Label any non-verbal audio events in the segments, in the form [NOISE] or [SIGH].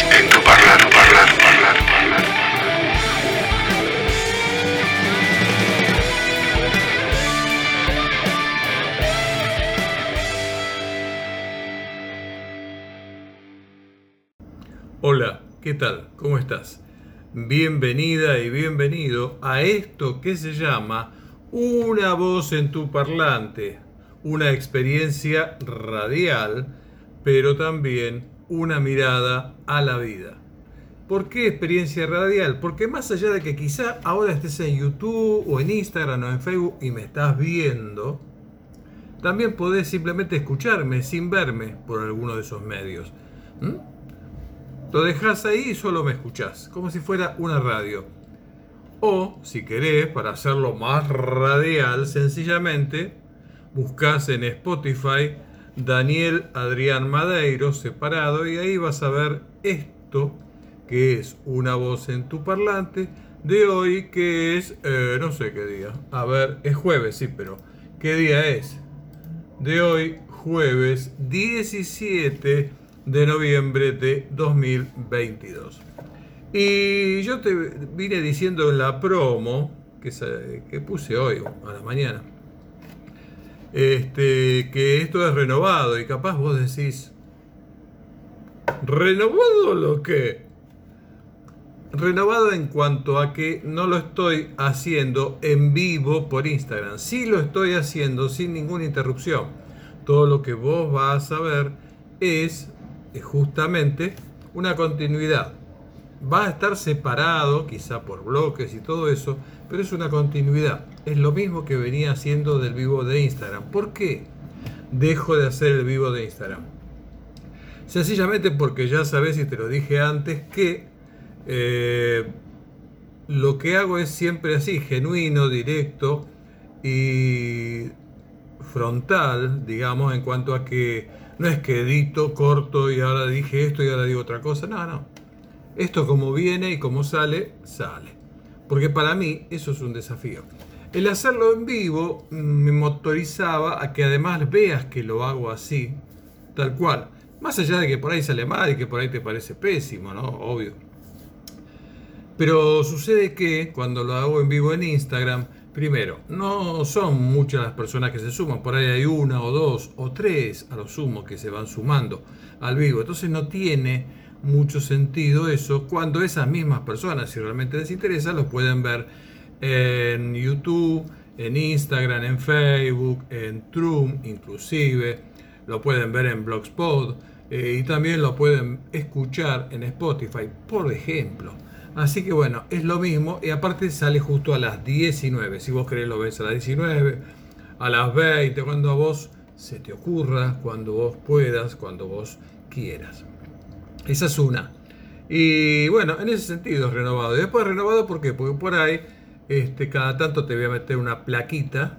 en tu parlante. Hola, ¿qué tal? ¿Cómo estás? Bienvenida y bienvenido a esto que se llama Una voz en tu parlante, una experiencia radial, pero también una mirada a la vida. ¿Por qué experiencia radial? Porque más allá de que quizá ahora estés en YouTube o en Instagram o en Facebook y me estás viendo, también podés simplemente escucharme sin verme por alguno de esos medios. ¿Mm? Lo dejas ahí y solo me escuchás, como si fuera una radio. O, si querés, para hacerlo más radial, sencillamente, buscas en Spotify Daniel Adrián Madeiro separado y ahí vas a ver esto que es una voz en tu parlante de hoy que es, eh, no sé qué día, a ver, es jueves, sí, pero ¿qué día es? De hoy, jueves 17 de noviembre de 2022. Y yo te vine diciendo en la promo que, que puse hoy a la mañana este, que esto es renovado y capaz vos decís, ¿renovado lo que? Renovado en cuanto a que no lo estoy haciendo en vivo por Instagram, sí lo estoy haciendo sin ninguna interrupción. Todo lo que vos vas a ver es justamente una continuidad. Va a estar separado, quizá por bloques y todo eso, pero es una continuidad. Es lo mismo que venía haciendo del vivo de Instagram. ¿Por qué dejo de hacer el vivo de Instagram? Sencillamente porque ya sabes, y te lo dije antes, que eh, lo que hago es siempre así, genuino, directo y frontal, digamos, en cuanto a que no es que edito, corto y ahora dije esto y ahora digo otra cosa. No, no. Esto como viene y como sale, sale. Porque para mí eso es un desafío. El hacerlo en vivo me motorizaba a que además veas que lo hago así, tal cual. Más allá de que por ahí sale mal y que por ahí te parece pésimo, ¿no? Obvio. Pero sucede que cuando lo hago en vivo en Instagram, primero, no son muchas las personas que se suman, por ahí hay una o dos o tres a lo sumo que se van sumando al vivo. Entonces no tiene mucho sentido eso cuando esas mismas personas, si realmente les interesa, lo pueden ver en YouTube, en Instagram, en Facebook, en Trum inclusive, lo pueden ver en Blogspot eh, y también lo pueden escuchar en Spotify, por ejemplo. Así que bueno, es lo mismo y aparte sale justo a las 19. Si vos querés lo ves a las 19, a las 20, cuando a vos se te ocurra, cuando vos puedas, cuando vos quieras. Esa es una. Y bueno, en ese sentido es renovado. Y después renovado, ¿por qué? Porque por ahí, este, cada tanto te voy a meter una plaquita.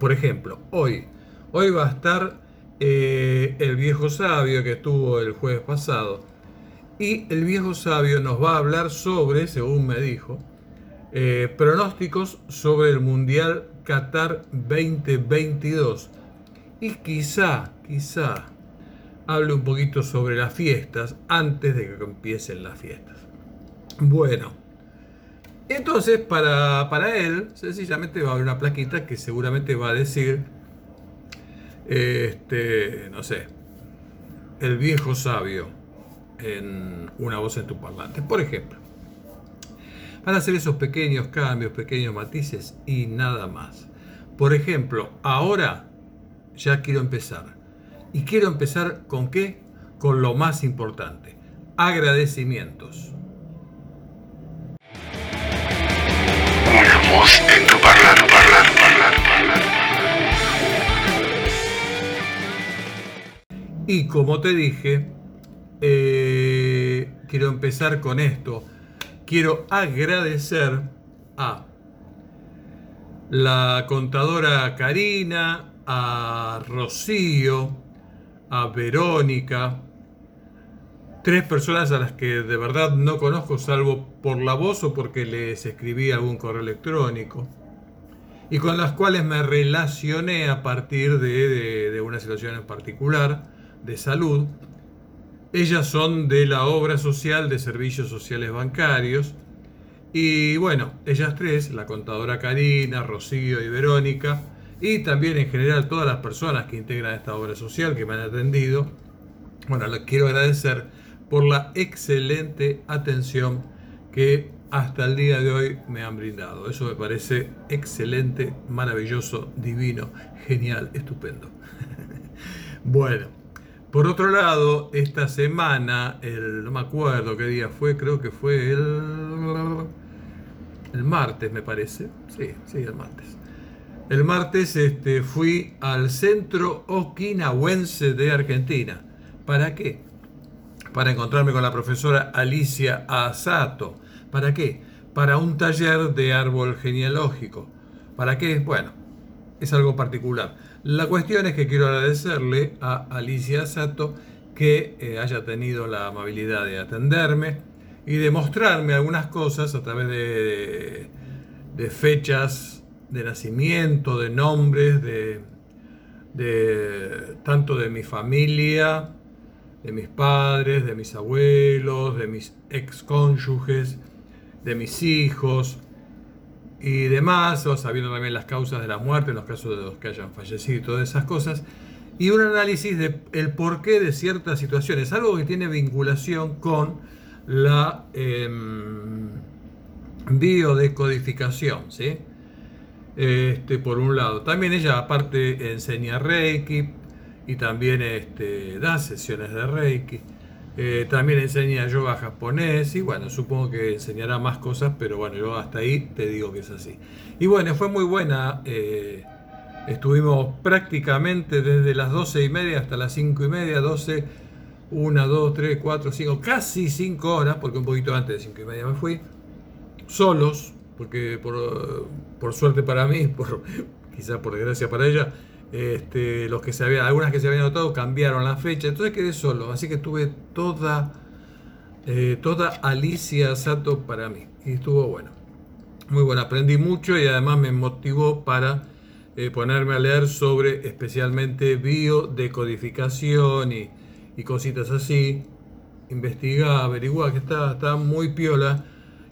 Por ejemplo, hoy. Hoy va a estar eh, el viejo sabio que estuvo el jueves pasado. Y el viejo sabio nos va a hablar sobre, según me dijo, eh, pronósticos sobre el Mundial Qatar 2022. Y quizá, quizá, hable un poquito sobre las fiestas antes de que empiecen las fiestas. Bueno, entonces para, para él sencillamente va a haber una plaquita que seguramente va a decir, este, no sé, el viejo sabio en una voz en tu parlante. Por ejemplo, van a hacer esos pequeños cambios, pequeños matices y nada más. Por ejemplo, ahora ya quiero empezar y quiero empezar con qué? Con lo más importante, agradecimientos. Voz en tu. Y como te dije, eh, quiero empezar con esto. Quiero agradecer a la contadora Karina, a Rocío, a Verónica, tres personas a las que de verdad no conozco salvo por la voz o porque les escribí algún correo electrónico y con las cuales me relacioné a partir de, de una situación en particular de salud Ellas son de la obra social de servicios sociales bancarios. Y bueno, ellas tres, la contadora Karina, Rocío y Verónica, y también en general todas las personas que integran esta obra social que me han atendido, bueno, les quiero agradecer por la excelente atención que hasta el día de hoy me han brindado. Eso me parece excelente, maravilloso, divino, genial, estupendo. [LAUGHS] bueno, por otro lado, esta semana, el, no me acuerdo qué día fue, creo que fue el, el martes, me parece. Sí, sí, el martes. El martes este, fui al Centro Okinawense de Argentina. ¿Para qué? Para encontrarme con la profesora Alicia Asato ¿Para qué? Para un taller de árbol genealógico. ¿Para qué? Bueno, es algo particular. La cuestión es que quiero agradecerle a Alicia Sato que eh, haya tenido la amabilidad de atenderme y de mostrarme algunas cosas a través de, fechas de nacimiento, de nombres, de, de, tanto de mi familia, de mis padres, de mis abuelos, de mis excónyuges de mis hijos y demás, o sabiendo también las causas de la muerte en los casos de los que hayan fallecido y todas esas cosas, y un análisis del el porqué de ciertas situaciones, algo que tiene vinculación con la em, biodecodificación, ¿sí? Este, por un lado. También ella aparte enseña Reiki y también este, da sesiones de Reiki. Eh, también enseña yoga japonés y bueno, supongo que enseñará más cosas, pero bueno, yo hasta ahí te digo que es así. Y bueno, fue muy buena. Eh, estuvimos prácticamente desde las 12 y media hasta las 5 y media, 12, 1, 2, 3, 4, 5, casi 5 horas, porque un poquito antes de 5 y media me fui, solos, porque por, por suerte para mí, [LAUGHS] por, quizás por desgracia para ella, este, los que se habían, algunas que se habían anotado cambiaron la fecha, entonces quedé solo, así que tuve toda, eh, toda Alicia Sato para mí y estuvo bueno. Muy bueno, aprendí mucho y además me motivó para eh, ponerme a leer sobre especialmente biodecodificación y, y cositas así. Investigar, averiguar, que está, está muy piola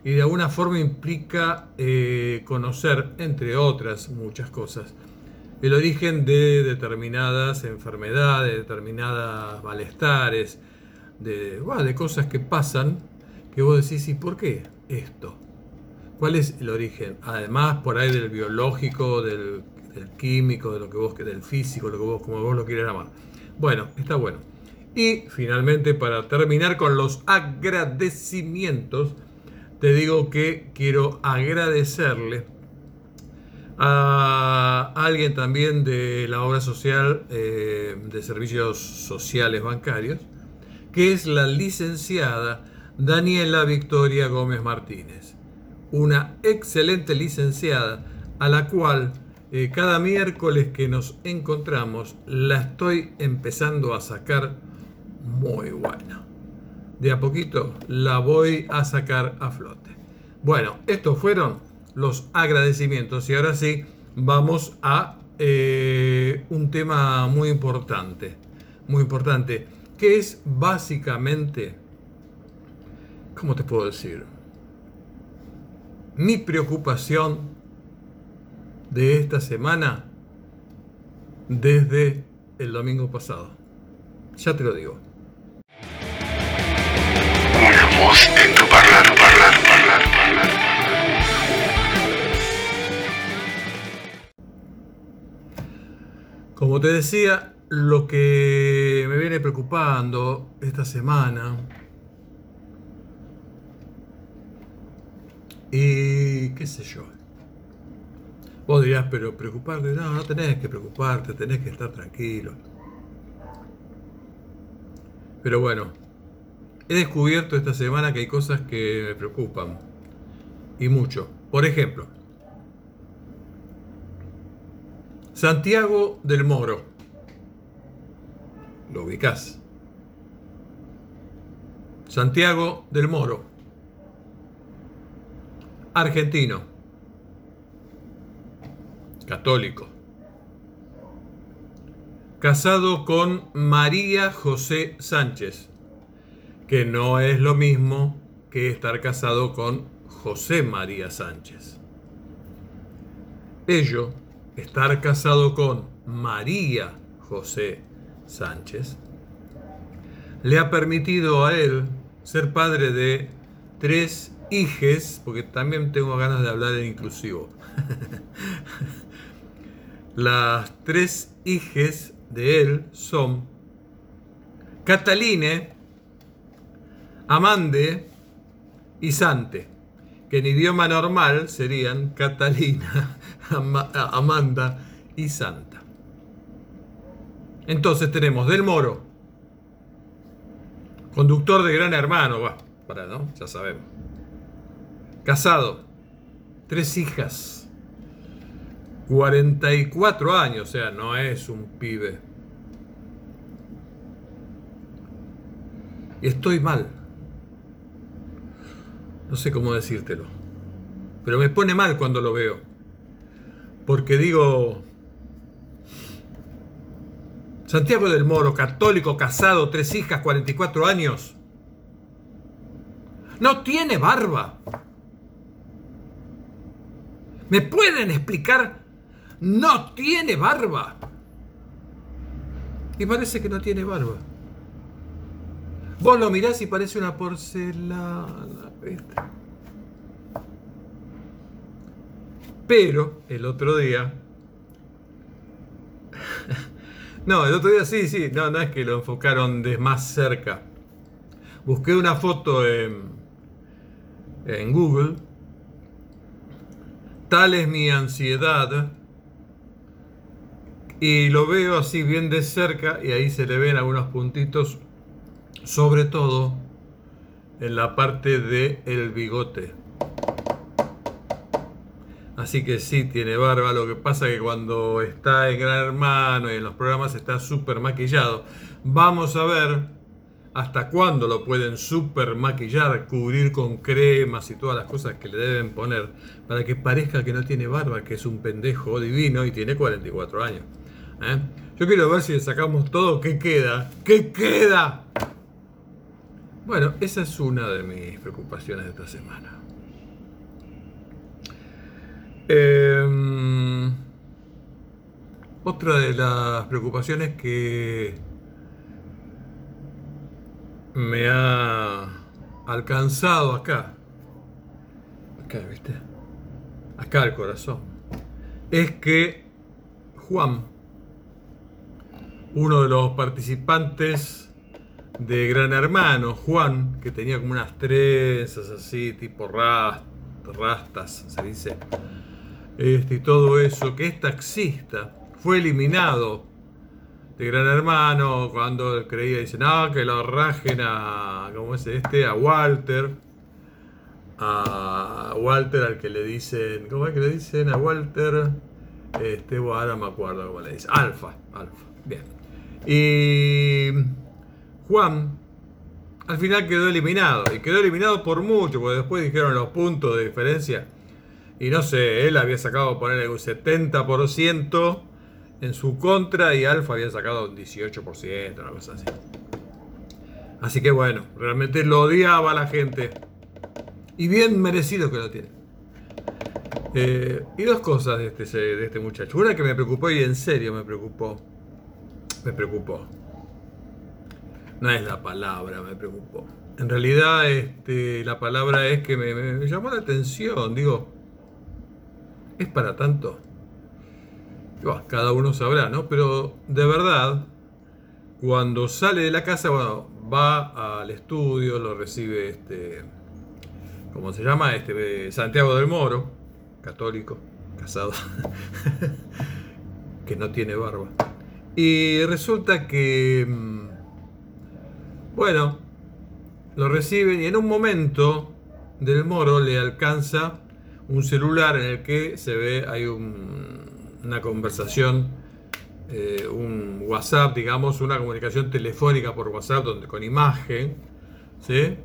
y de alguna forma implica eh, conocer, entre otras muchas cosas, el origen de determinadas enfermedades, de determinadas malestares, de, de cosas que pasan, que vos decís, ¿y por qué esto? ¿Cuál es el origen? Además, por ahí del biológico, del, químico, de lo que vos, del físico, lo que vos, como vos lo quieras llamar. Bueno, está bueno. Y finalmente, para terminar con los agradecimientos, te digo que quiero agradecerle a alguien también de la obra social eh, de servicios sociales bancarios, que es la licenciada Daniela Victoria Gómez Martínez, una excelente licenciada a la cual eh, cada miércoles que nos encontramos la estoy empezando a sacar muy buena. De a poquito la voy a sacar a flote. Bueno, estos fueron los agradecimientos. Y ahora sí, vamos a eh, un tema muy importante, muy importante, que es básicamente, ¿cómo te puedo decir? Mi preocupación de esta semana desde el domingo pasado. Ya te lo digo. En tu parlare, parlare, parlare, parlare. Como te decía, lo que me viene preocupando esta semana y qué sé yo. Vos dirás, pero preocuparte, no, no tenés que preocuparte, tenés que estar tranquilo. Pero bueno, he descubierto esta semana que hay cosas que me preocupan. Y mucho. Por ejemplo, Santiago del Moro. Lo ubicás. Santiago del Moro. Argentino. Católico. Casado con María José Sánchez. Que no es lo mismo que estar casado con José María Sánchez. Ello, estar casado con María José Sánchez, le ha permitido a él ser padre de tres hijes, porque también tengo ganas de hablar en inclusivo. [LAUGHS] Las tres hijes de él son Cataline, Amande y Sante, que en idioma normal serían Catalina, [LAUGHS] Amanda y Santa. Entonces tenemos Del Moro, conductor de Gran Hermano, va, para, ¿no? Ya sabemos. Casado, tres hijas, 44 años, o sea, no es un pibe. Y estoy mal. No sé cómo decírtelo. Pero me pone mal cuando lo veo. Porque digo, Santiago del Moro, católico, casado, tres hijas, 44 años. No tiene barba. ¿Me pueden explicar? No tiene barba. Y parece que no tiene barba. Vos lo mirás y parece una porcelana. Pero el otro día... [LAUGHS] no, el otro día sí, sí. No, no es que lo enfocaron de más cerca. Busqué una foto en, en Google Tal es mi ansiedad. Y lo veo así bien de cerca y ahí se le ven algunos puntitos, sobre todo en la parte del el bigote. Así que sí, tiene barba. Lo que pasa que cuando está en Gran Hermano y en los programas está súper maquillado. Vamos a ver hasta cuándo lo pueden super maquillar, cubrir con cremas y todas las cosas que le deben poner para que parezca que no tiene barba, que es un pendejo divino y tiene 44 años. ¿eh? Yo quiero ver si sacamos todo, ¿qué queda? ¿Qué queda? Bueno, esa es una de mis preocupaciones de esta semana. Em, otra de las preocupaciones que me ha alcanzado acá. Acá, ¿viste? Acá el corazón. Es que Juan, uno de los participantes de Gran Hermano, Juan, que tenía como unas trenzas así, tipo rastas, se dice, este, y todo eso, que es taxista, fue eliminado de Gran Hermano, cuando creía, dice, no, que lo rajen a, ¿cómo es este? A Walter. A Walter al que le dicen, ¿cómo es que le dicen a Walter? Este, bueno, ahora me acuerdo cómo le dice. Alfa, Alfa. Bien. Y Juan al final quedó eliminado. Y quedó eliminado por mucho, porque después dijeron los puntos de diferencia. Y no sé, él había sacado poner un 70% en su contra y Alfa había sacado un 18%, una cosa así. Así que bueno, realmente lo odiaba la gente. Y bien merecido que lo tiene. Eh, y dos cosas de este, de este muchacho. Una que me preocupó y en serio me preocupó. Me preocupó. No es la palabra, me preocupó. En realidad este, la palabra es que me, llamó la atención. Digo, ¿es para tanto? cada uno sabrá, ¿no? Pero de verdad, cuando sale de la casa, bueno, va al estudio, lo recibe este, ¿cómo se llama? Este, Santiago del Moro, católico, casado, [LAUGHS] que no tiene barba. Y resulta que, mm, bueno, lo reciben y en un momento del Moro le alcanza un celular en el que se ve, hay un, una conversación, eh, un WhatsApp, digamos, una comunicación telefónica por WhatsApp donde, con imagen, ¿sí?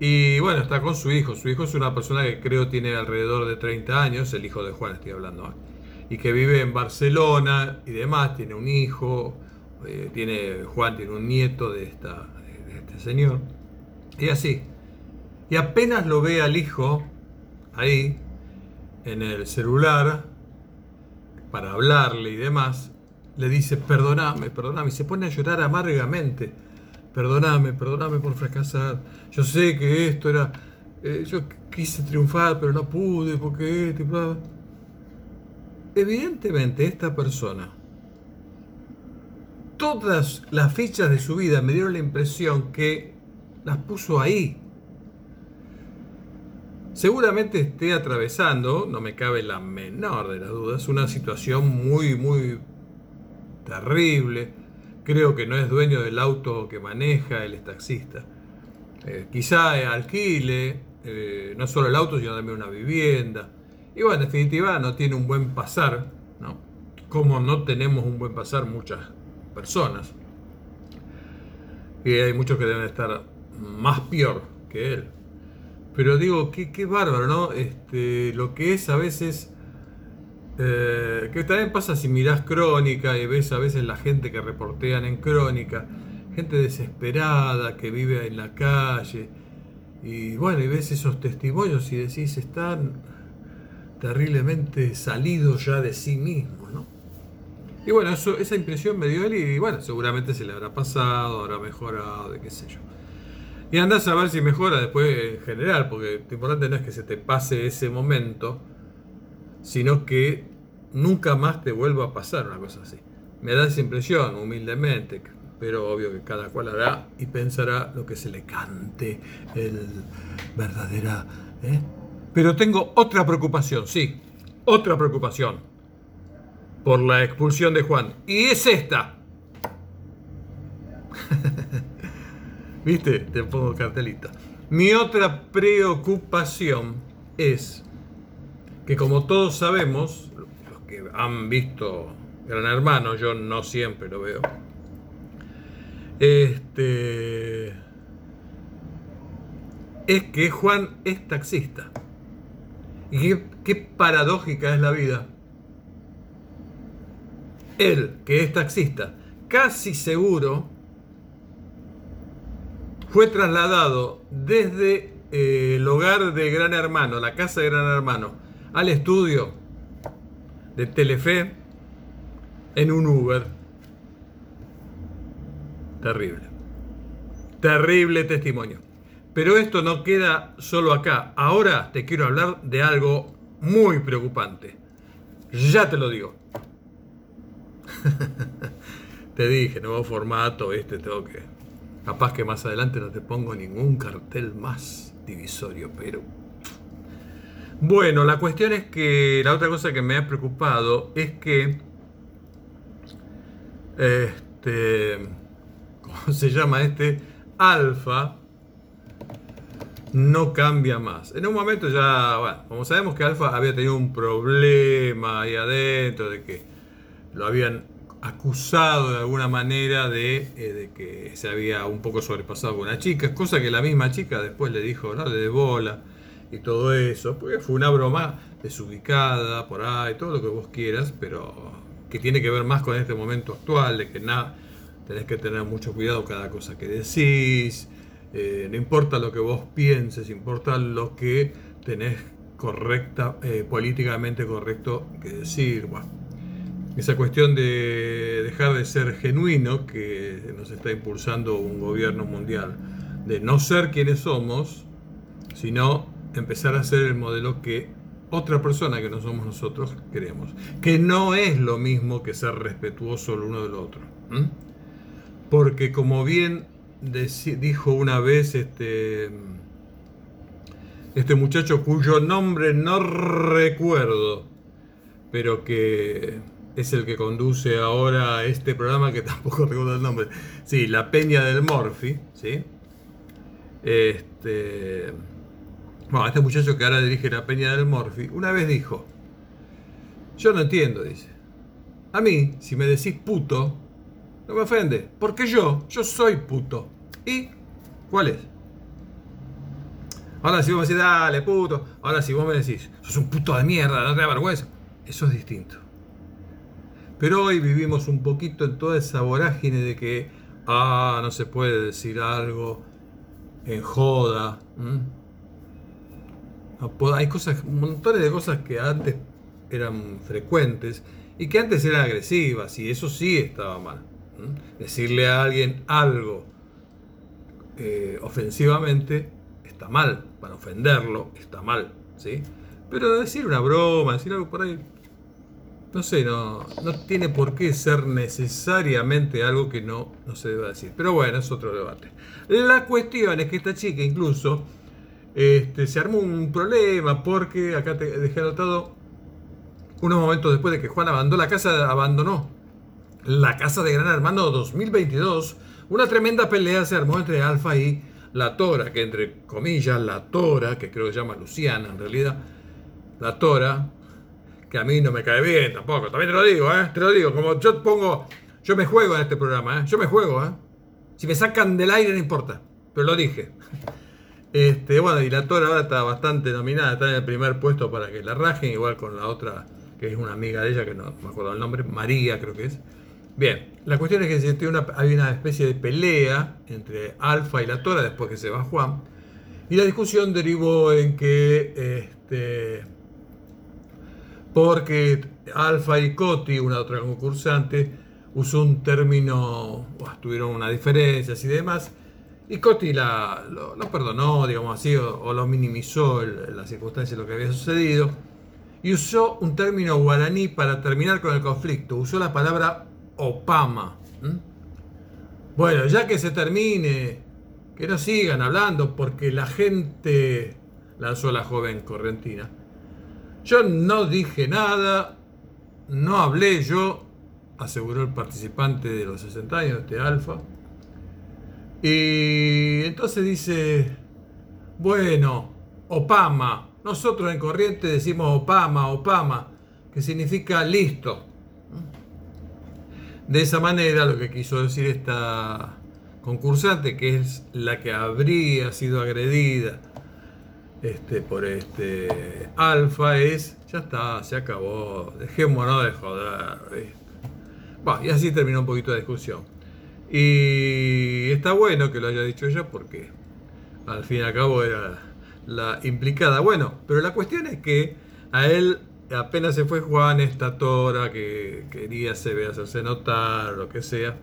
Y bueno, está con su hijo. Su hijo es una persona que creo tiene alrededor de 30 años, el hijo de Juan estoy hablando, ¿eh? y que vive en Barcelona y demás, tiene un hijo, eh, tiene, Juan tiene un nieto de, esta, este señor. Y así. Y apenas lo ve al hijo ahí, en el celular, para hablarle y demás, le dice, perdoname, perdoname, y se pone a llorar amargamente. Perdoname, perdoname por fracasar. Yo sé que esto era... eh, yo quise triunfar, pero no pude, porque esto y bla, bla". Evidentemente esta persona, todas las fichas de su vida me dieron la impresión que las puso ahí. Seguramente esté atravesando, no me cabe la menor de las dudas, una situación muy, muy terrible. Creo que no es dueño del auto que maneja, él es taxista. Eh, quizá alquile, eh, no solo el auto, sino también una vivienda. Y bueno, en definitiva no tiene un buen pasar, ¿no? Como no tenemos un buen pasar muchas personas. Y hay muchos que deben estar más peor que él. Pero digo, qué, qué bárbaro, ¿no? Este, lo que es a veces... eh, que también pasa si mirás crónica y ves a veces la gente que reportean en crónica, gente desesperada que vive en la calle, y bueno, y ves esos testimonios y decís, están terriblemente salidos ya de sí mismos, ¿no? Y bueno, eso, esa impresión me dio él y bueno, seguramente se le habrá pasado, habrá mejorado, de qué sé yo. Y andás a ver si mejora después en general, porque lo importante no es que se te pase ese momento, sino que nunca más te vuelva a pasar una cosa así. Me da esa impresión, humildemente, pero obvio que cada cual hará y pensará lo que se le cante el verdadera. ¿eh? Pero tengo otra preocupación, sí, otra preocupación por la expulsión de Juan. Y es esta. [LAUGHS] ¿Viste? Te pongo cartelita. Mi otra preocupación es que como todos sabemos, los que han visto Gran Hermano, yo no siempre lo veo, este, es que Juan es taxista. Y qué paradójica es la vida. Él, que es taxista, casi seguro fue trasladado desde eh, el hogar de Gran Hermano, la casa de Gran Hermano, al estudio de Telefe en un Uber. Terrible. Terrible testimonio. Pero esto no queda solo acá. Ahora te quiero hablar de algo muy preocupante. Ya te lo digo. [LAUGHS] te dije, nuevo formato, este tengo que... Capaz que más adelante no te pongo ningún cartel más divisorio, pero... Bueno, la cuestión es que la otra cosa que me ha preocupado es que... Este... ¿Cómo se llama este? Alfa no cambia más. En un momento ya, bueno, como sabemos que Alfa había tenido un problema ahí adentro, de que lo habían acusado de alguna manera de, eh, de que se había un poco sobrepasado con una chica, cosa que la misma chica después le dijo, no, le de bola y todo eso, porque fue una broma desubicada por ahí, todo lo que vos quieras, pero que tiene que ver más con este momento actual, de que nada, tenés que tener mucho cuidado cada cosa que decís, eh, no importa lo que vos pienses, importa lo que tenés correcta, eh, políticamente correcto que decir. Esa cuestión de dejar de ser genuino que nos está impulsando un gobierno mundial, de no ser quienes somos, sino empezar a ser el modelo que otra persona que no somos nosotros queremos. Que no es lo mismo que ser respetuoso el uno del otro. Porque como bien dijo una vez este, este muchacho cuyo nombre no recuerdo, pero que es el que conduce ahora este programa que [LAUGHS] tampoco recuerdo el nombre. Sí, La Peña del Morphy, ¿sí? Este, bueno, este muchacho que ahora dirige La Peña del Morphy, una vez dijo, yo no entiendo, dice. A mí, si me decís puto, no me ofende, porque yo, yo soy puto. ¿Y cuál es? Ahora si vos me decís, dale, puto. Ahora si vos me decís, sos un puto de mierda, no te da vergüenza. Eso es distinto. Pero hoy vivimos un poquito en toda esa vorágine de que, ah, no se puede decir algo en joda. Hay cosas, montones de cosas que antes eran frecuentes y que antes eran agresivas y eso sí estaba mal. Decirle a alguien algo eh, ofensivamente está mal, para ofenderlo está mal, ¿sí? Pero decir una broma, decir algo por ahí, no sé, no, no tiene por qué ser necesariamente algo que no, no se deba decir. Pero bueno, es otro debate. La cuestión es que esta chica incluso este, se armó un problema porque, acá te dejé anotado, unos momentos después de que Juan abandonó la casa, abandonó la casa de Gran Hermano 2022, una tremenda pelea se armó entre Alfa y la Tora, que entre comillas, la Tora, que creo que se llama Luciana en realidad, la Tora, que a mí no me cae bien tampoco, también te lo digo, ¿eh? te lo digo, como yo pongo, yo me juego en este programa, ¿eh? yo me juego, ¿eh? si me sacan del aire no importa, pero lo dije. [LAUGHS] Este, bueno, y la Tora ahora está bastante nominada, está en el primer puesto para que la rajen, igual con la otra, que es una amiga de ella, que no me acuerdo el nombre, María creo que es. Bien, la cuestión es que una, hay una especie de pelea entre Alfa y la Tora después que se va Juan. Y la discusión derivó en que, este, porque Alfa y Coti, una otra concursante, usó un término, tuvieron una diferencia y demás, y Coti la, lo, perdonó, digamos así, o, lo minimizó la circunstancia de lo que había sucedido, y usó un término guaraní para terminar con el conflicto, usó la palabra Opama. Bueno, ya que se termine, que no sigan hablando porque la gente, lanzó la joven correntina. Yo no dije nada, no hablé yo, aseguró el participante de los 60 años, este alfa. Y entonces dice, bueno, Opama, nosotros en Corriente decimos Opama, Opama, que significa listo. De esa manera, lo que quiso decir esta concursante, que es la que habría sido agredida este, por este alfa, es, ya está, se acabó, dejémonos de joder. y así terminó un poquito la discusión. Y está bueno que lo haya dicho ella porque al fin y al cabo era la implicada. Bueno, pero la cuestión es que a él apenas se fue Juan, esta tora que quería se ve hacerse notar, lo que sea,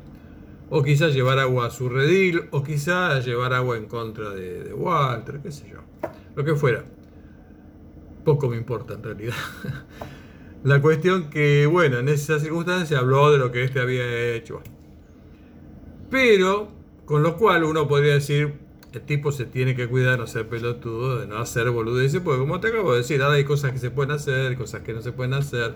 o quizás llevar agua a su redil, o quizás llevar agua en contra de, Walter, qué sé yo, lo que fuera. Poco me importa en realidad. [LAUGHS] La cuestión que, bueno, en esa circunstancia habló de lo que este había hecho. Pero, con lo cual uno podría decir, el tipo se tiene que cuidar, no ser pelotudo, de no hacer boludeces, porque como te acabo de decir, ahora hay cosas que se pueden hacer, cosas que no se pueden hacer,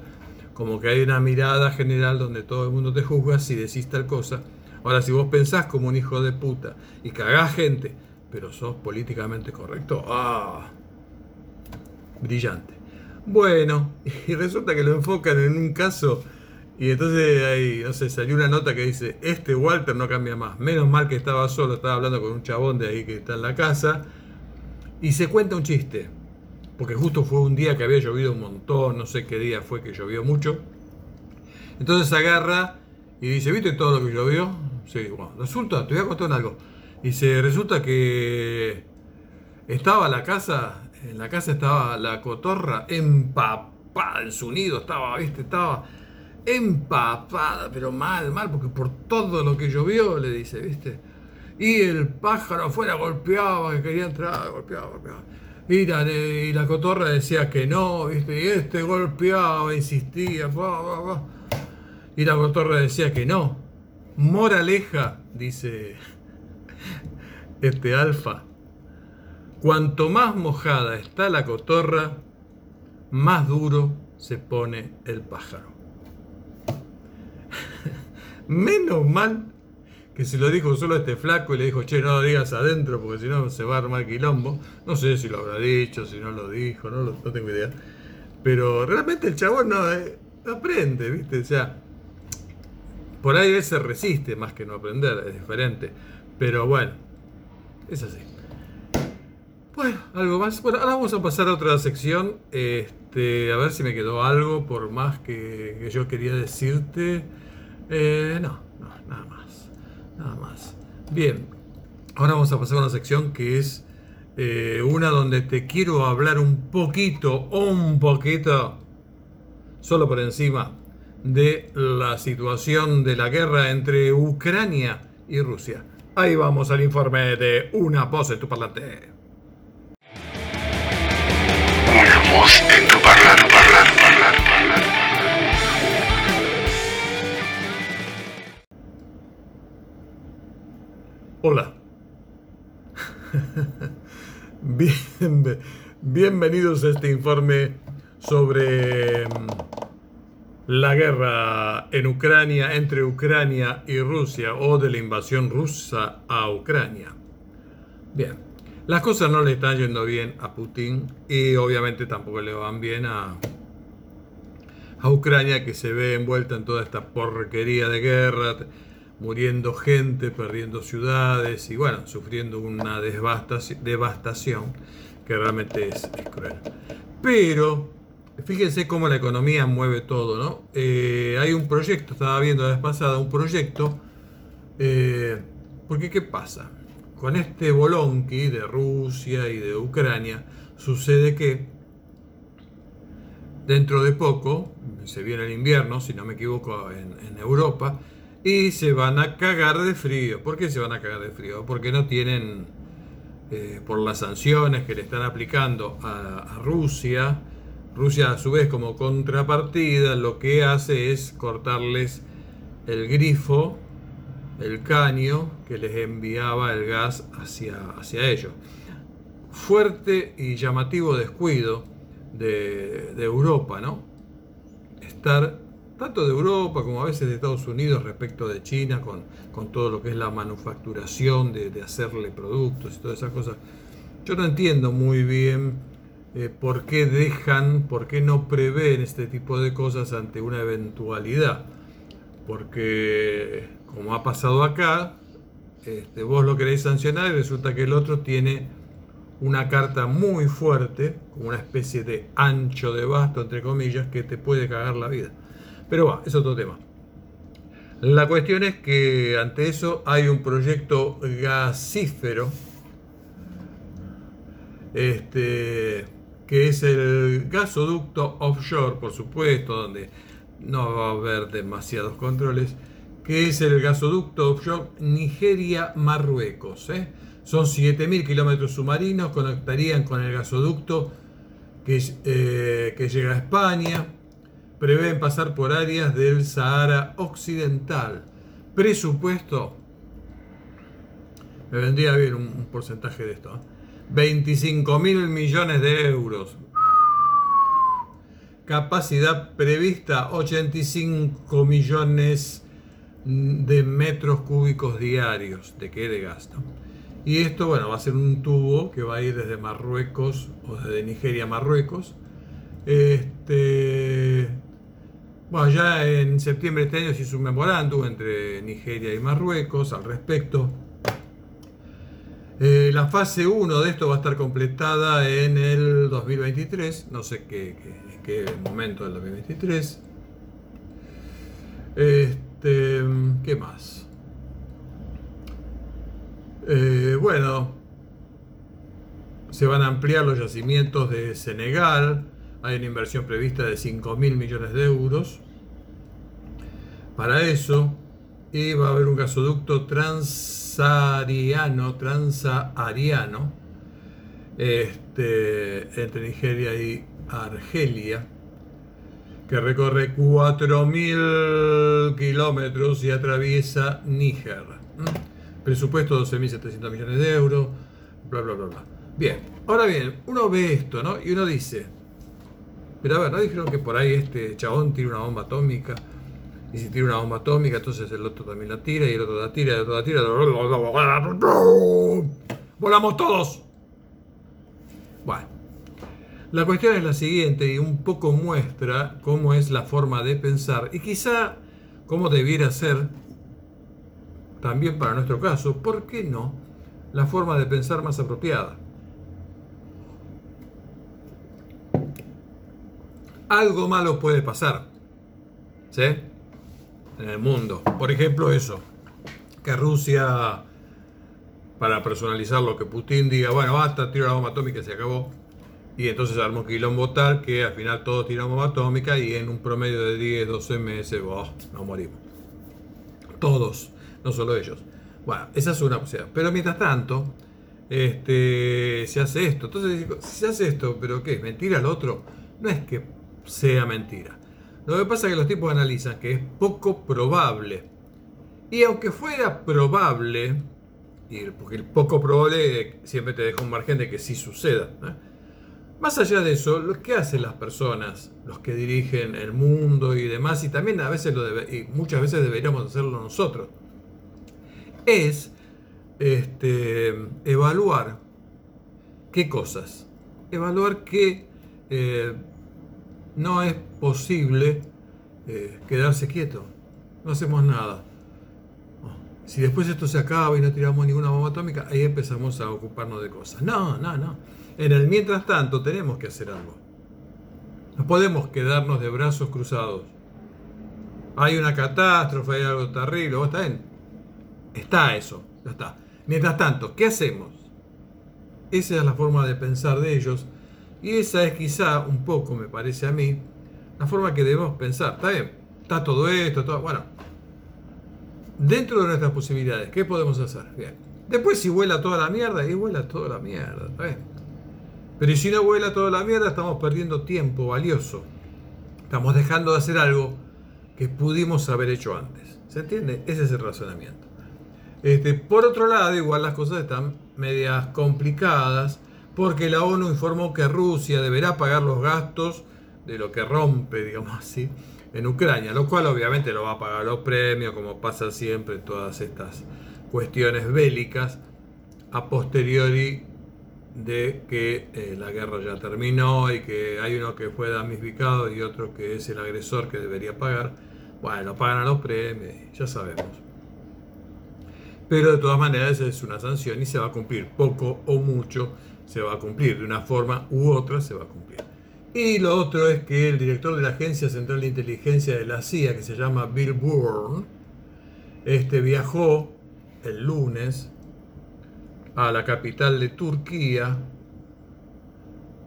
como que hay una mirada general donde todo el mundo te juzga si decís tal cosa. Ahora, si vos pensás como un hijo de puta y cagás gente, pero sos políticamente correcto, ¡ah! Brillante. Bueno, y resulta que lo enfocan en un caso y entonces ahí, no salió una nota que dice, este Walter no cambia más. Menos mal que estaba solo, estaba hablando con un chabón de ahí que está en la casa. Y se cuenta un chiste. Porque justo fue un día que había llovido un montón, no sé qué día fue que llovió mucho. Entonces agarra y dice, ¿viste todo lo que llovió? Sí, bueno, resulta, te voy a contar algo. Dice, resulta que estaba la casa, en la casa estaba la cotorra empapada en su nido, estaba, viste, estaba empapada, pero mal, mal, porque por todo lo que llovió, le dice, ¿viste? Y el pájaro afuera golpeaba, que quería entrar, golpeaba, golpeaba. Y la, y la cotorra decía que no, ¿viste? Y este golpeaba, insistía, y la cotorra decía que no. Moraleja, dice este alfa. Cuanto más mojada está la cotorra, más duro se pone el pájaro. [LAUGHS] Menos mal que se lo dijo solo a este flaco y le dijo, che, no lo digas adentro porque si no se va a armar quilombo. No sé si lo habrá dicho, si no lo dijo, no, no tengo idea. Pero realmente el chabón no, eh, aprende, ¿viste? O sea, por ahí se resiste más que no aprender, es diferente. Pero bueno, es así. Bueno, algo más. Bueno, ahora vamos a pasar a otra sección. Este, a ver si me quedó algo por más que, yo quería decirte. Eh, no, no, nada más. Nada más. Bien. Ahora vamos a pasar a una sección que es eh, una donde te quiero hablar un poquito, un poquito, solo por encima, de la situación de la guerra entre Ucrania y Rusia. Ahí vamos al informe de Una voz en tu parlante. Una voz en tu parlante, parlante, parlante, parlante. Hola. [LAUGHS] Bien- bienvenidos a este informe sobre mm, la guerra en Ucrania, entre Ucrania y Rusia, o de la invasión rusa a Ucrania. Bien, las cosas no le están yendo bien a Putin y obviamente tampoco le van bien a, a Ucrania que se ve envuelta en toda esta porquería de guerra, muriendo gente, perdiendo ciudades y bueno, sufriendo una devastación que realmente es, es cruel. Pero fíjense cómo la economía mueve todo, ¿no? Eh, hay un proyecto, estaba viendo la vez pasada, un proyecto, eh, porque ¿qué pasa? Con este bolonqui de Rusia y de Ucrania, sucede que Dentro de poco, se viene el invierno, si no me equivoco, en, Europa, y se van a cagar de frío. ¿Por qué se van a cagar de frío? Porque no tienen, eh, por las sanciones que le están aplicando a Rusia, Rusia a su vez como contrapartida lo que hace es cortarles el grifo, el caño que les enviaba el gas hacia, hacia ellos fuerte y llamativo descuido de, Europa, ¿no? Estar tanto de Europa como a veces de Estados Unidos respecto de China con, con todo lo que es la manufacturación de, de hacerle productos y todas esas cosas. Yo no entiendo muy bien eh, por qué dejan, por qué no prevén este tipo de cosas ante una eventualidad. Porque, como ha pasado acá, este, vos lo queréis sancionar y resulta que el otro tiene una carta muy fuerte, como una especie de ancho de basto, entre comillas, que te puede cagar la vida. Pero va, es otro tema. La cuestión es que ante eso hay un proyecto gasífero, este, que es el gasoducto offshore, por supuesto, donde no va a haber demasiados controles, que es el gasoducto offshore Nigeria-Marruecos. ¿eh? Son 7.000 kilómetros submarinos, conectarían con el gasoducto que, eh, que llega a España. Prevén pasar por áreas del Sahara Occidental. Presupuesto, me vendría bien un, un porcentaje de esto. ¿eh? 25 mil millones de euros. Capacidad prevista 85 millones de metros cúbicos diarios. ¿De qué? De gas. ¿no? Y esto, bueno, va a ser un tubo que va a ir desde Marruecos o desde Nigeria a Marruecos. Este, bueno, ya en septiembre de este año se hizo un memorándum entre Nigeria y Marruecos al respecto. Eh, la fase 1 de esto va a estar completada en el 2023, no sé qué, qué, qué momento del 2023. Este, ¿Qué más? Eh, bueno, se van a ampliar los yacimientos de Senegal. Hay una inversión prevista de 5 mil millones de euros para eso. Y va a haber un gasoducto transahariano, transahariano, este, entre Nigeria y Argelia, que recorre 4.000 kilómetros y atraviesa Níger. ¿Mm? Presupuesto 12.700 millones de euros, bla, bla, bla, bla. Bien, ahora bien, uno ve esto, ¿no? Y uno dice, pero a ver, ¿no dijeron que por ahí este chabón tiene una bomba atómica? Y si tira una bomba atómica, entonces el otro también la tira, y el otro la tira, y el otro la tira. ¡Volamos todos! Bueno, la cuestión es la siguiente, y un poco muestra cómo es la forma de pensar, y quizá cómo debiera ser, también para nuestro caso, ¿por qué no? La forma de pensar más apropiada. Algo malo puede pasar, ¿sí? En el mundo. Por ejemplo, eso, que Rusia para personalizar lo que Putin diga, bueno, basta, tiro la bomba atómica se acabó. Y entonces armó quilombo tal que al final todos tiramos bomba atómica y en un promedio de 10, 12 meses, oh, nos morimos. Todos, no solo ellos. Bueno, esa es una posibilidad. Pero mientras tanto, este, se hace esto. Entonces, si se hace esto, ¿pero qué? ¿Mentira lo otro? No es que sea mentira. Lo que pasa es que los tipos analizan que es poco probable. Y aunque fuera probable, porque el poco probable siempre te deja un margen de que sí suceda. ¿eh? Más allá de eso, lo que hacen las personas, los que dirigen el mundo y demás, y también a veces lo debe, y muchas veces deberíamos hacerlo nosotros, es este, evaluar qué cosas. Evaluar que eh, no es posible eh, quedarse quieto. No hacemos nada. Si después esto se acaba y no tiramos ninguna bomba atómica, ahí empezamos a ocuparnos de cosas. No, no, no. En el mientras tanto tenemos que hacer algo. No podemos quedarnos de brazos cruzados. Hay una catástrofe, hay algo terrible. ¿Está bien? Está eso. Ya está. Mientras tanto, ¿qué hacemos? Esa es la forma de pensar de ellos y esa es quizá un poco, me parece a mí, la forma que debemos pensar. Está bien, está todo esto, todo. Bueno, dentro de nuestras posibilidades, ¿qué podemos hacer? Bien. Después, si vuela toda la mierda, y vuela toda la mierda, está bien. Pero si no vuela toda la mierda, estamos perdiendo tiempo valioso. Estamos dejando de hacer algo que pudimos haber hecho antes. ¿Se entiende? Ese es el razonamiento. Este, por otro lado, igual las cosas están medias complicadas porque la ONU informó que Rusia deberá pagar los gastos de lo que rompe, [LAUGHS] digamos así, en Ucrania, lo cual obviamente lo va a pagar los premios, como pasa siempre en todas estas cuestiones bélicas, a posteriori de que eh, la guerra ya terminó y que hay uno que fue damnificado y otro que es el agresor que debería pagar. Bueno, pagan a los premios, ya sabemos pero de todas maneras es una sanción y se va a cumplir, poco o mucho se va a cumplir, de una forma u otra se va a cumplir. Y lo otro es que el director de la Agencia Central de Inteligencia de la CIA, que se llama Bill Bourne, este viajó el lunes a la capital de Turquía,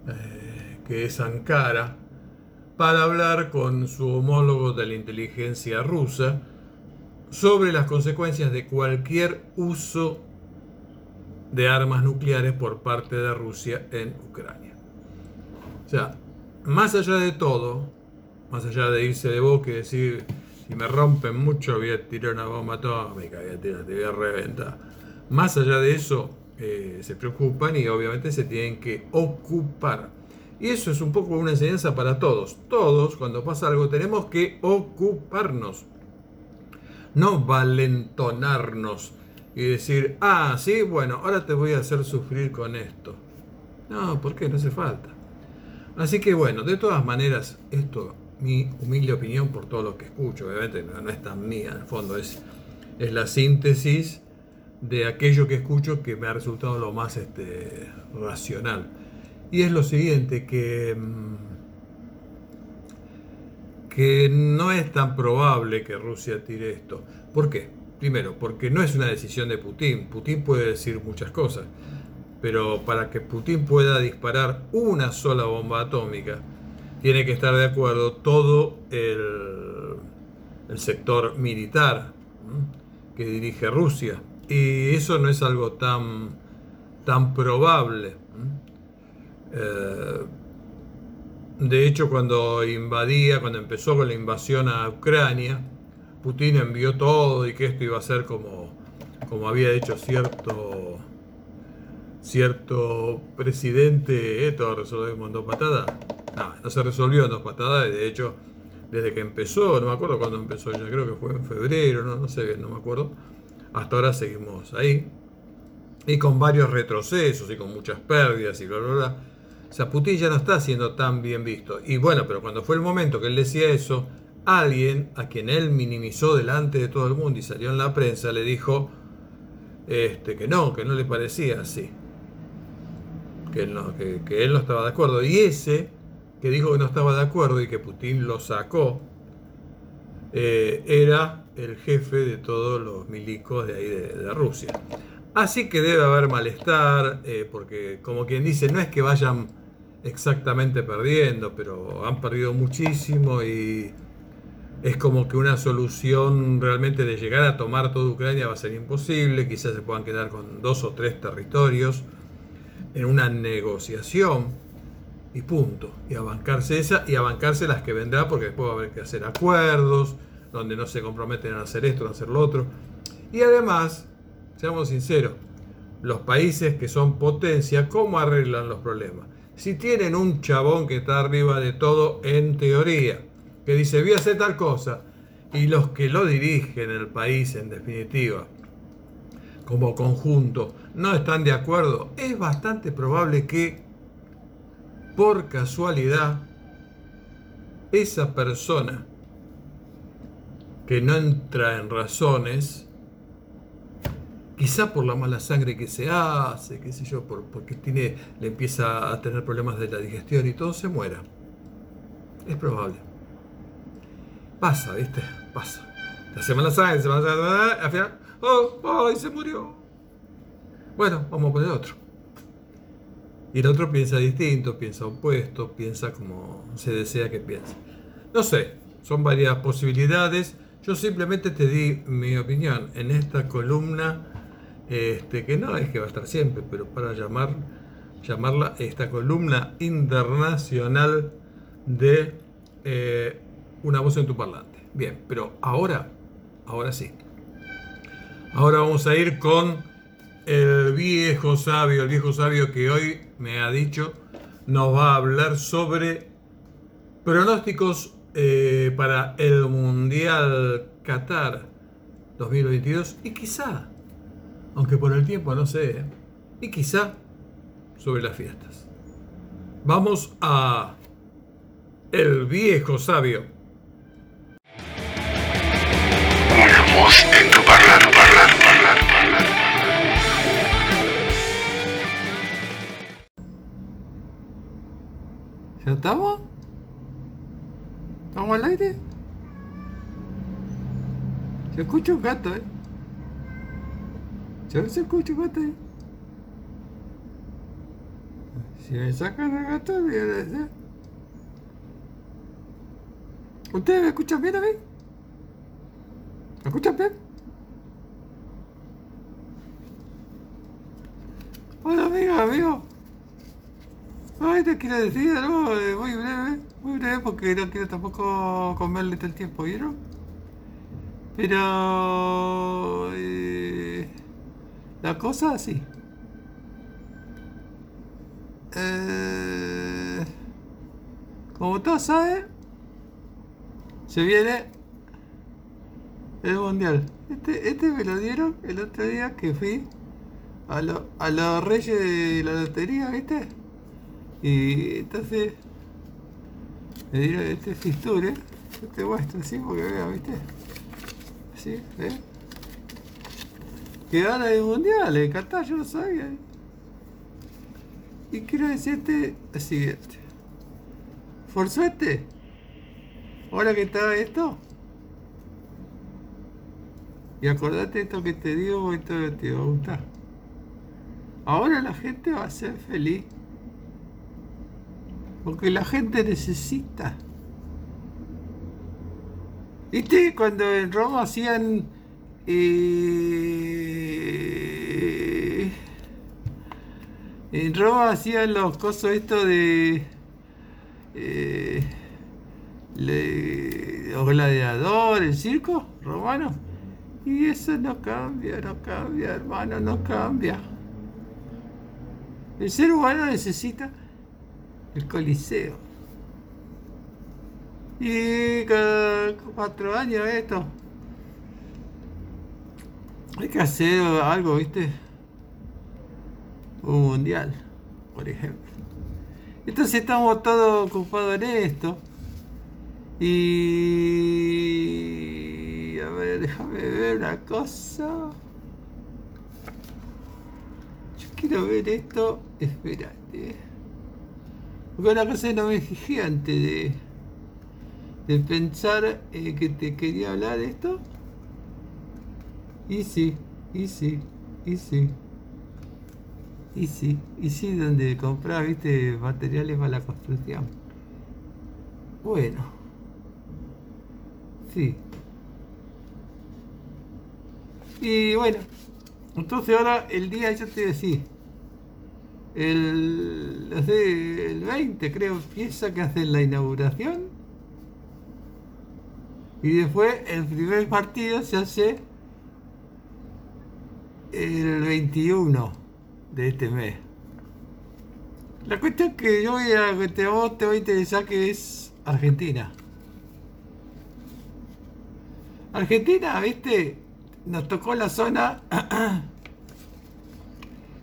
eh, que es Ankara, para hablar con su homólogo de la inteligencia rusa, sobre las consecuencias de cualquier uso de armas nucleares por parte de Rusia en Ucrania. O sea, más allá de todo, más allá de irse de boca y decir, si me rompen mucho voy a tirar una bomba atómica, voy a tirar, te voy a reventar. Más allá de eso, eh, se preocupan y obviamente se tienen que ocupar. Y eso es un poco una enseñanza para todos. Todos, cuando pasa algo, tenemos que ocuparnos no valentonarnos y decir, ah, sí, bueno, ahora te voy a hacer sufrir con esto. No, ¿por qué? No hace falta. Así que bueno, de todas maneras, esto, mi humilde opinión por todo lo que escucho, obviamente no, es tan mía, en el fondo es, es la síntesis de aquello que escucho que me ha resultado lo más este, racional. Y es lo siguiente, que... Mm, que no es tan probable que Rusia tire esto. ¿Por qué? Primero, porque no es una decisión de Putin. Putin puede decir muchas cosas, pero para que Putin pueda disparar una sola bomba atómica, tiene que estar de acuerdo todo el, el sector militar que dirige Rusia. Y eso no es algo tan, tan probable. Eh, de hecho, cuando invadía, cuando empezó con la invasión a Ucrania, Putin envió todo y que esto iba a ser como, como había hecho cierto, cierto presidente, esto resolvió en dos patadas. No, no se resolvió en dos patadas, de hecho, desde que empezó, no me acuerdo cuándo empezó, ya creo que fue en febrero, no, no sé bien, no me acuerdo. Hasta ahora seguimos ahí. Y con varios retrocesos y con muchas pérdidas y bla, bla, bla o sea, Putin ya no está siendo tan bien visto. Y bueno, pero cuando fue el momento que él decía eso, alguien a quien él minimizó delante de todo el mundo y salió en la prensa le dijo este, que no, que no le parecía así. Que él, no, que, él no estaba de acuerdo. Y ese que dijo que no estaba de acuerdo y que Putin lo sacó, eh, era el jefe de todos los milicos de ahí de, Rusia. Así que debe haber malestar, eh, porque como quien dice, no es que vayan exactamente perdiendo, pero han perdido muchísimo y es como que una solución realmente de llegar a tomar toda Ucrania va a ser imposible, quizás se puedan quedar con dos o tres territorios en una negociación y punto, y abancarse esa y abancarse las que vendrá porque después va a haber que hacer acuerdos donde no se comprometen a hacer esto, a hacer lo otro. Y además, seamos sinceros, los países que son potencia, ¿cómo arreglan los problemas? Si tienen un chabón que está arriba de todo en teoría, que dice voy a hacer tal cosa, y los que lo dirigen el país en definitiva, como conjunto, no están de acuerdo, es bastante probable que por casualidad esa persona que no entra en razones, quizá por la mala sangre que se hace, qué sé yo, porque tiene, le empieza a tener problemas de la digestión y todo, se muera. Es probable. Pasa, ¿viste? Pasa. La semana sangre, semana sangre, al final, oh, ¡ay, se murió! Bueno, vamos a poner otro. Y el otro piensa distinto, piensa opuesto, piensa como se desea que piense. No sé, son varias posibilidades. Yo simplemente te di mi opinión en esta columna, este, que no es que va a estar siempre, pero para llamar, llamarla esta columna internacional de eh, una voz en tu parlante. Bien, pero ahora, ahora sí. Ahora vamos a ir con el viejo sabio, el viejo sabio que hoy me ha dicho, nos va a hablar sobre pronósticos eh, para el Mundial Qatar 2022 y quizá, aunque por el tiempo no sé, y quizá sobre las fiestas. Vamos a el viejo sabio. Voz en tu parlare, parlare, parlare, parlare. ¿Ya estamos? ¿Estamos al aire? Se escucha un gato, ¿eh? ¿Se escucha un gato, eh? Si me sacan el gato, me voy a decir. ¿Ustedes me escuchan bien a mí? ¿Me escuchan bien? Hola, amigo, amigo. Ay, te quiero decir algo eh, muy breve, muy breve porque no quiero tampoco comerle todo el tiempo, ¿vieron? Pero... eh, la cosa así. Eh, como todos saben, se viene el mundial. Este, este me lo dieron el otro día que fui a, lo- a los reyes de la lotería, ¿viste? Y entonces me dieron este fisture. Yo te muestro así porque vea, ¿viste? Así, ¿ves? Que gana el mundial, en Qatar, yo no sabía. Y quiero decirte lo siguiente. Por suerte, ahora que está esto, y acordate esto que te digo, esto te va a gustar. Ahora la gente va a ser feliz. Porque la gente necesita. ¿Viste cuando en Roma hacían... eh, en Roma hacían los cosos estos de... eh, los gladiadores, el circo romano. Y eso no cambia, no cambia, hermano, no cambia. El ser humano necesita el coliseo. Y cada cuatro años esto. Hay que hacer algo, ¿viste? Un mundial, por ejemplo. Entonces estamos todos ocupados en esto. Y... Déjame ver una cosa. Yo quiero ver esto. Espérate. Porque una cosa que no me fijé antes de, de pensar eh, que te quería hablar de esto. Y sí, y sí, y sí. Y sí, y sí, donde comprar, viste, materiales para la construcción. Bueno. Sí. Y bueno, entonces ahora el día, yo te decía, el, el 20 creo, empieza que hacen la inauguración. Y después el primer partido se hace el 21 de este mes. La cuestión que yo voy a, que te, vos te va a interesar que es Argentina. Argentina, viste, nos tocó la zona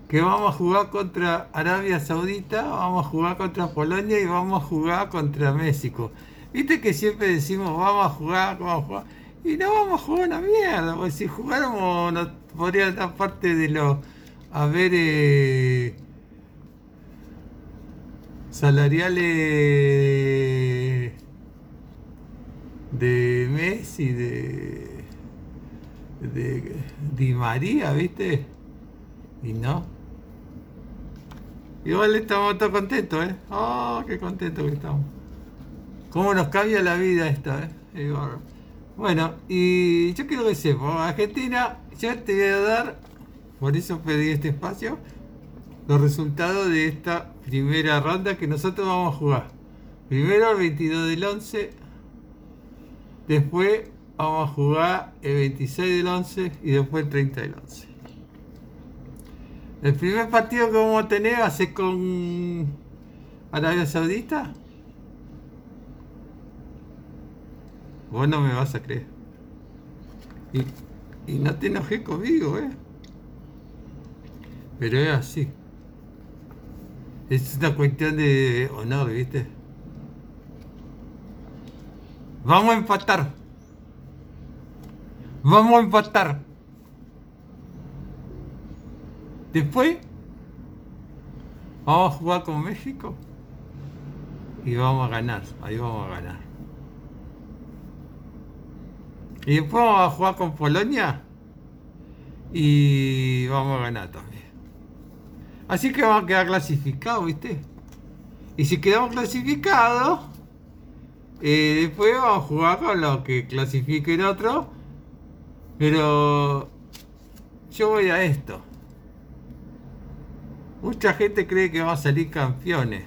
que vamos a jugar contra Arabia Saudita, vamos a jugar contra Polonia y vamos a jugar contra México. Viste que siempre decimos vamos a jugar, vamos a jugar. Y no vamos a jugar una mierda, porque si jugáramos nos podría dar parte de los haberes salariales de Messi, de, de Di María, ¿viste? Y no. Igual estamos todos contentos, ¿eh? ¡Oh, qué contentos que estamos! ¿Cómo nos cambia la vida esto, eh? Bueno, y yo quiero que sepa, Argentina, ya te voy a dar, por eso pedí este espacio, los resultados de esta primera ronda que nosotros vamos a jugar. Primero el 22 del 11, después vamos a jugar el 26 del 11 y después el 30 del 11. El primer partido que vamos a tener va a ser con Arabia Saudita. Vos no me vas a creer. Y, y no te enojé conmigo, ¿eh? Pero es así. Es una cuestión de honor, ¿viste? Vamos a empatar. Vamos a empatar. Después vamos a jugar con México y vamos a ganar. Ahí vamos a ganar. Y después vamos a jugar con Polonia y vamos a ganar también. Así que vamos a quedar clasificados, ¿viste? Y si quedamos clasificados, eh, después vamos a jugar con los que clasifiquen otro. Pero yo voy a esto. Mucha gente cree que vamos a salir campeones.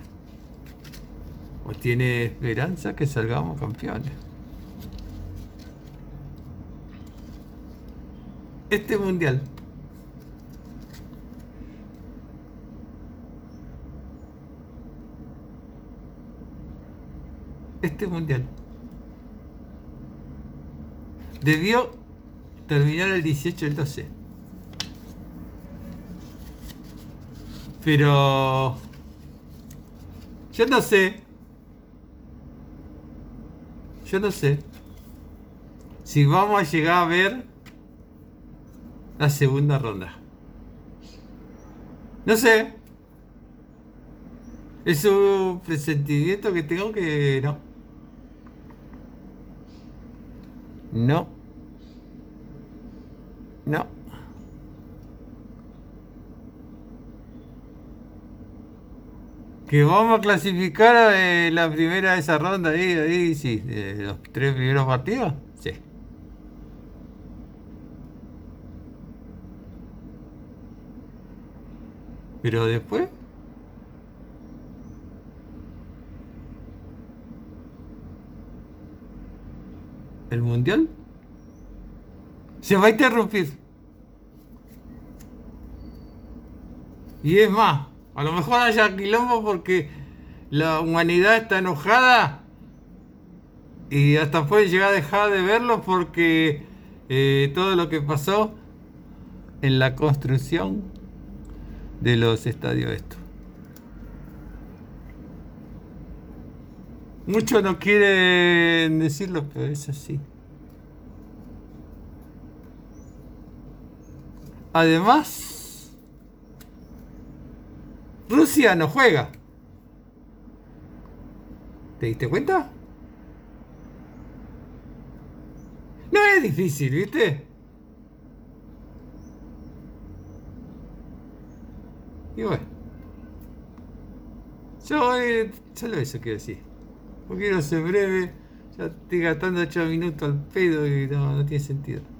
O tiene esperanza que salgamos campeones. Este mundial. Este mundial. Debió terminar el 18 del 12. Pero... Yo no sé. Yo no sé. Si vamos a llegar a ver la segunda ronda. No sé. Es un presentimiento que tengo que no. No. No. Que vamos a clasificar eh, la primera de esa ronda ahí, ahí sí, de los tres primeros partidos. Sí. Pero después. ¿El mundial? Se va a interrumpir. Y es más, a lo mejor haya quilombo porque la humanidad está enojada y hasta puede llegar a dejar de verlo porque eh, todo lo que pasó en la construcción de los estadios estos. Muchos no quieren decirlo, pero es así. Además, Rusia no juega. ¿Te diste cuenta? No es difícil, ¿viste? Y bueno. Yo eh, solo eso quiero decir. No quiero ser breve. Ya estoy gastando 8 minutos al pedo y no tiene sentido.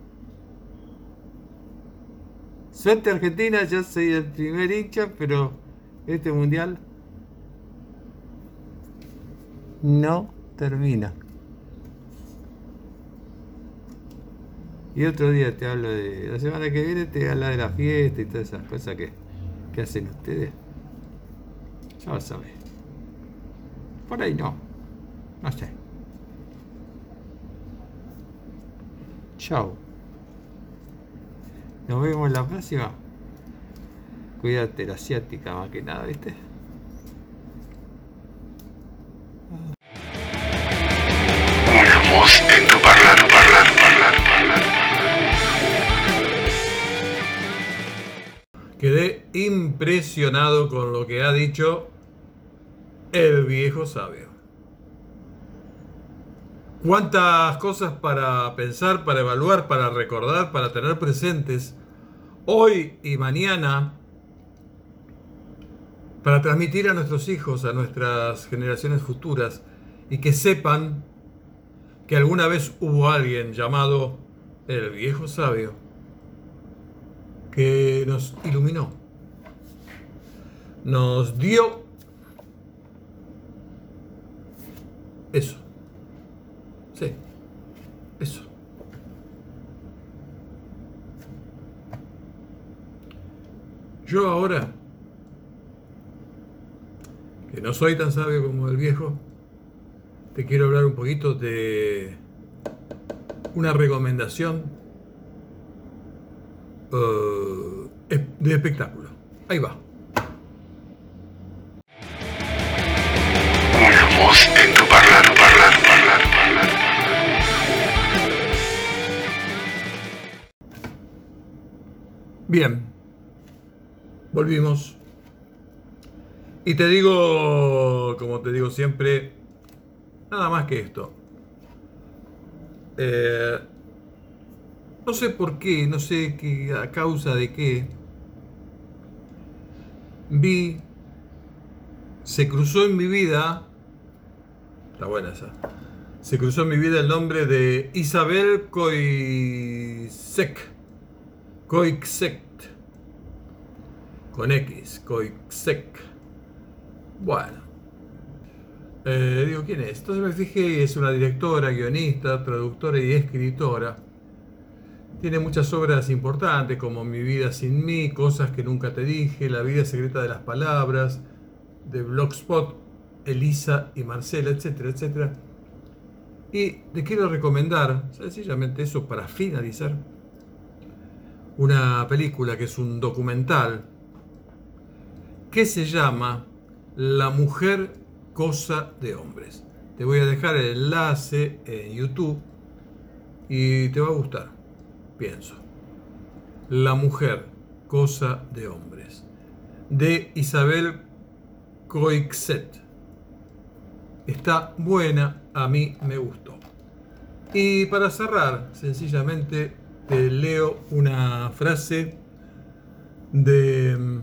Suerte Argentina, yo soy el primer hincha, pero este mundial no termina. Y otro día te hablo de. La semana que viene te habla de la fiesta y todas esas cosas que, que hacen ustedes. Ya lo sabes. Por ahí no. No sé. Chao. Nos vemos la próxima. Cuídate la asiática más que nada, ¿viste? Una voz en tu parlado, parlado, parlado, parlado. Quedé impresionado con lo que ha dicho el viejo sabio. Cuántas cosas para pensar, para evaluar, para recordar, para tener presentes hoy y mañana, para transmitir a nuestros hijos, a nuestras generaciones futuras, y que sepan que alguna vez hubo alguien llamado el viejo sabio que nos iluminó, nos dio eso. Sí, eso. Yo ahora, que no soy tan sabio como el viejo, te quiero hablar un poquito de una recomendación eh, de espectáculo. Ahí va. En tu parlado, parlado, parlado, parlado. Bien. Volvimos. Y te digo, como te digo siempre, nada más que esto. Eh, no sé por qué, no sé qué, a causa de qué. Vi, se cruzó en mi vida, está buena esa, se cruzó en mi vida el nombre de Isabel Coisek. Coixet. Con X, Coixet. Bueno. Eh, digo, ¿quién es? Entonces me fijé es una directora, guionista, traductora y escritora. Tiene muchas obras importantes como Mi vida sin mí, Cosas que nunca te dije, La vida secreta de las palabras, de Blogspot, Elisa y Marcela, etcétera, etcétera. Y te quiero recomendar, sencillamente eso para finalizar, una película que es un documental que se llama La mujer cosa de hombres. Te voy a dejar el enlace en YouTube y te va a gustar, pienso. La mujer cosa de hombres de Isabel Coixet. Está buena, a mí me gustó. Y para cerrar, sencillamente te leo una frase de,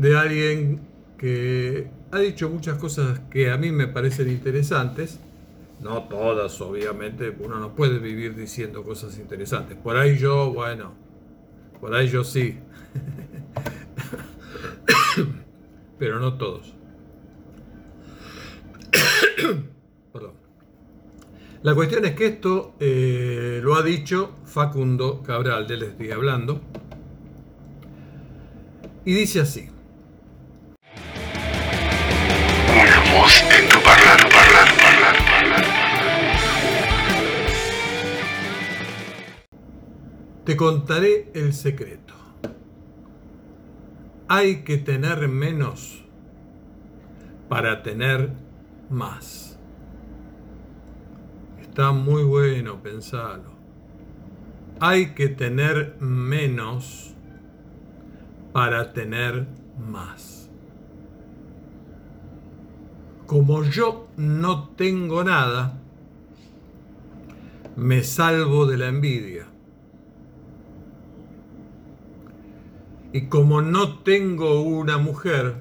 de alguien que ha dicho muchas cosas que a mí me parecen interesantes. No todas, obviamente, uno no puede vivir diciendo cosas interesantes. Por ahí yo, bueno, por ahí yo sí. [COUGHS] Pero no todos. [COUGHS] La cuestión es que esto eh, lo ha dicho Facundo Cabral, de él estoy hablando. Y dice así. En tu parlado, parlado, parlado, parlado. Te contaré el secreto. Hay que tener menos para tener más. Está muy bueno pensarlo. Hay que tener menos para tener más. Como yo no tengo nada, me salvo de la envidia. Y como no tengo una mujer,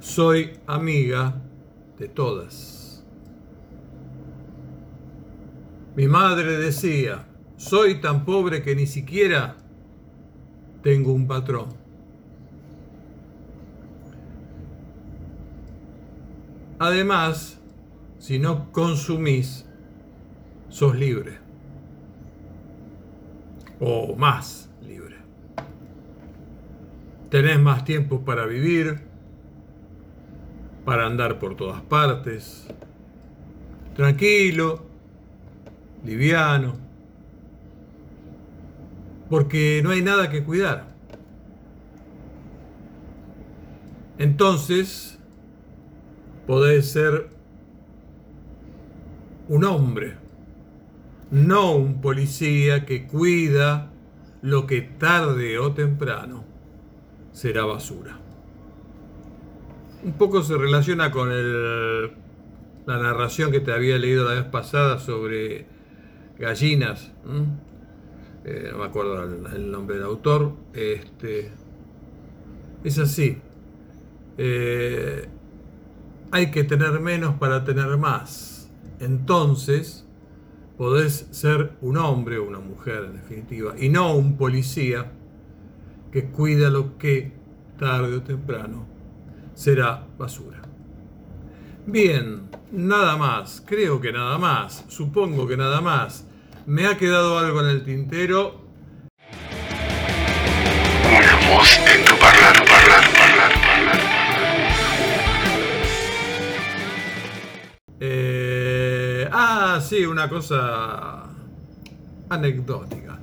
soy amiga de todas. Mi madre decía, soy tan pobre que ni siquiera tengo un patrón. Además, si no consumís, sos libre. O más libre. Tenés más tiempo para vivir, para andar por todas partes, tranquilo, liviano, porque no hay nada que cuidar. Entonces, podés ser un hombre, no un policía que cuida lo que tarde o temprano será basura. Un poco se relaciona con el, la narración que te había leído la vez pasada sobre gallinas. Eh, no me acuerdo el, nombre del autor. Este, es así. Eh, hay que tener menos para tener más. Entonces, podés ser un hombre o una mujer en definitiva, y no un policía que cuida lo que tarde o temprano será basura. Bien, nada más, creo que nada más, supongo que nada más. Me ha quedado algo en el tintero. Una voz en tu ah, sí, una cosa anecdótica.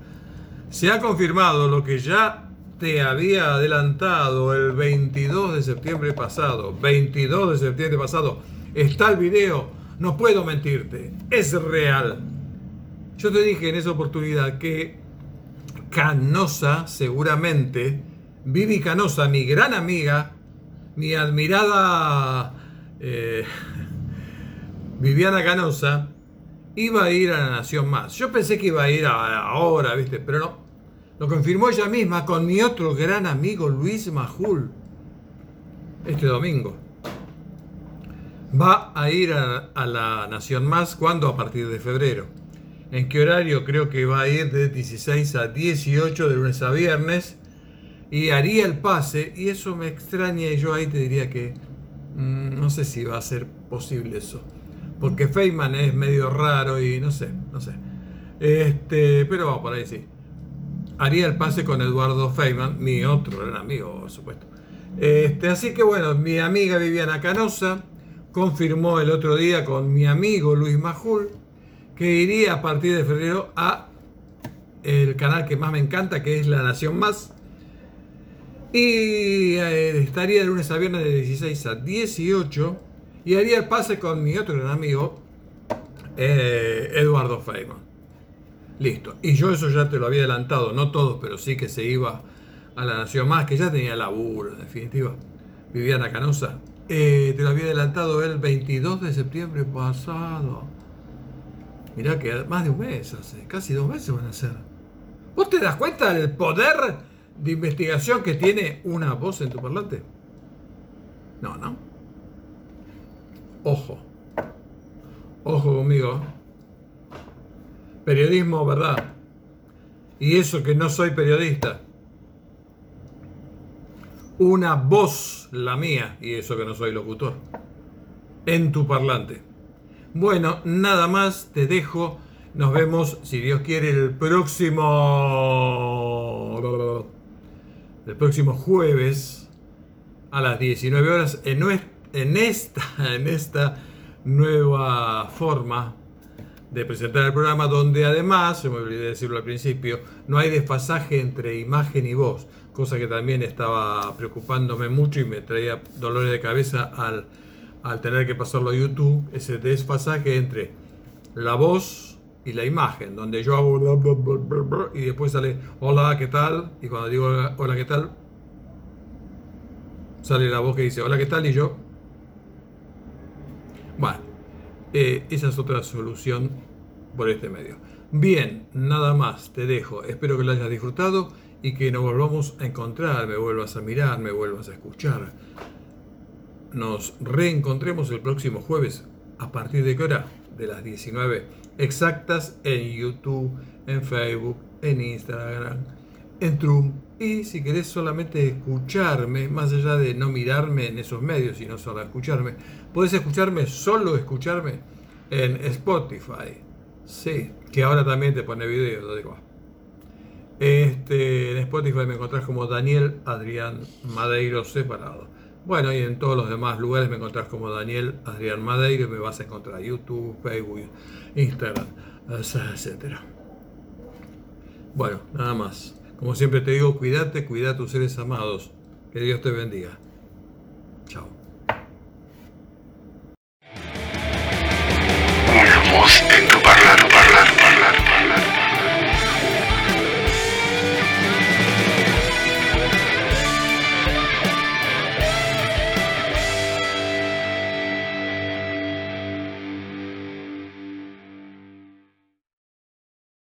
Se ha confirmado lo que ya te había adelantado el 22 de septiembre pasado. 22 de septiembre pasado. Está el video. No puedo mentirte. Es real. Yo te dije en esa oportunidad que Canosa, seguramente, Vivi Canosa, mi gran amiga, mi admirada eh, [LAUGHS] Viviana Canosa, iba a ir a la Nación Más. Yo pensé que iba a ir a- ahora, ¿viste? Pero no. Lo confirmó ella misma con mi otro gran amigo Luis Majul. Este domingo. Va a ir a, la Nación Más cuando a partir de febrero. ¿En qué horario? Creo que va a ir de 16 a 18 de lunes a viernes. Y haría el pase. Y eso me extraña. Y yo ahí te diría que mm, no sé si va a ser posible eso. Porque Feynman es medio raro y no sé, no sé. Este, pero va por ahí sí. Haría el pase con Eduardo Feynman, mi otro gran amigo, por supuesto. Este, así que bueno, mi amiga Viviana Canosa confirmó el otro día con mi amigo Luis Majul que iría a partir de febrero a el canal que más me encanta, que es La Nación Más. Y eh, estaría de lunes a viernes de 16 a 18. Y haría el pase con mi otro gran amigo, eh, Eduardo Feynman. Listo. Y yo eso ya te lo había adelantado, no todo, pero sí que se iba a la Nación Más, que ya tenía laburo, en definitiva. Viviana Canosa. Eh, te lo había adelantado el 22 de septiembre pasado. Mirá que más de un mes hace, casi dos meses van a ser. ¿Vos te das cuenta del poder de investigación que tiene una voz en tu parlante? No, no. Ojo. Ojo conmigo. Periodismo, ¿verdad? Y eso que no soy periodista. Una voz, la mía, y eso que no soy locutor. En tu parlante. Bueno, nada más, te dejo. Nos vemos, si Dios quiere, el próximo. El próximo jueves a las 19 horas en, nues- en esta, en esta nueva forma de presentar el programa, donde además, se me olvidé decirlo al principio, no hay desfasaje entre imagen y voz, cosa que también estaba preocupándome mucho y me traía dolores de cabeza al, al tener que pasarlo a YouTube, ese desfasaje entre la voz y la imagen, donde yo hago bla, bla, bla, y después sale hola, ¿qué tal? Y cuando digo hola, ¿qué tal? Sale la voz que dice hola, ¿qué tal? Y yo bueno, eh, esa es otra solución por este medio. Bien, nada más, te dejo. Espero que lo hayas disfrutado y que nos volvamos a encontrar, me vuelvas a mirar, me vuelvas a escuchar. Nos reencontremos el próximo jueves. ¿A partir de qué hora? De las 19 exactas en YouTube, en Facebook, en Instagram, en Trum. Y si querés solamente escucharme, más allá de no mirarme en esos medios, sino solo escucharme, podés escucharme, solo escucharme en Spotify. Sí, que ahora también te pone video, lo digo. Este, en Spotify me encontrás como Daniel Adrián Madeiro separado. Bueno, y en todos los demás lugares me encontrás como Daniel Adrián Madeiro y me vas a encontrar YouTube, Facebook, Instagram, etc. Bueno, nada más. Como siempre te digo, cuídate, cuida a tus seres amados. Que Dios te bendiga.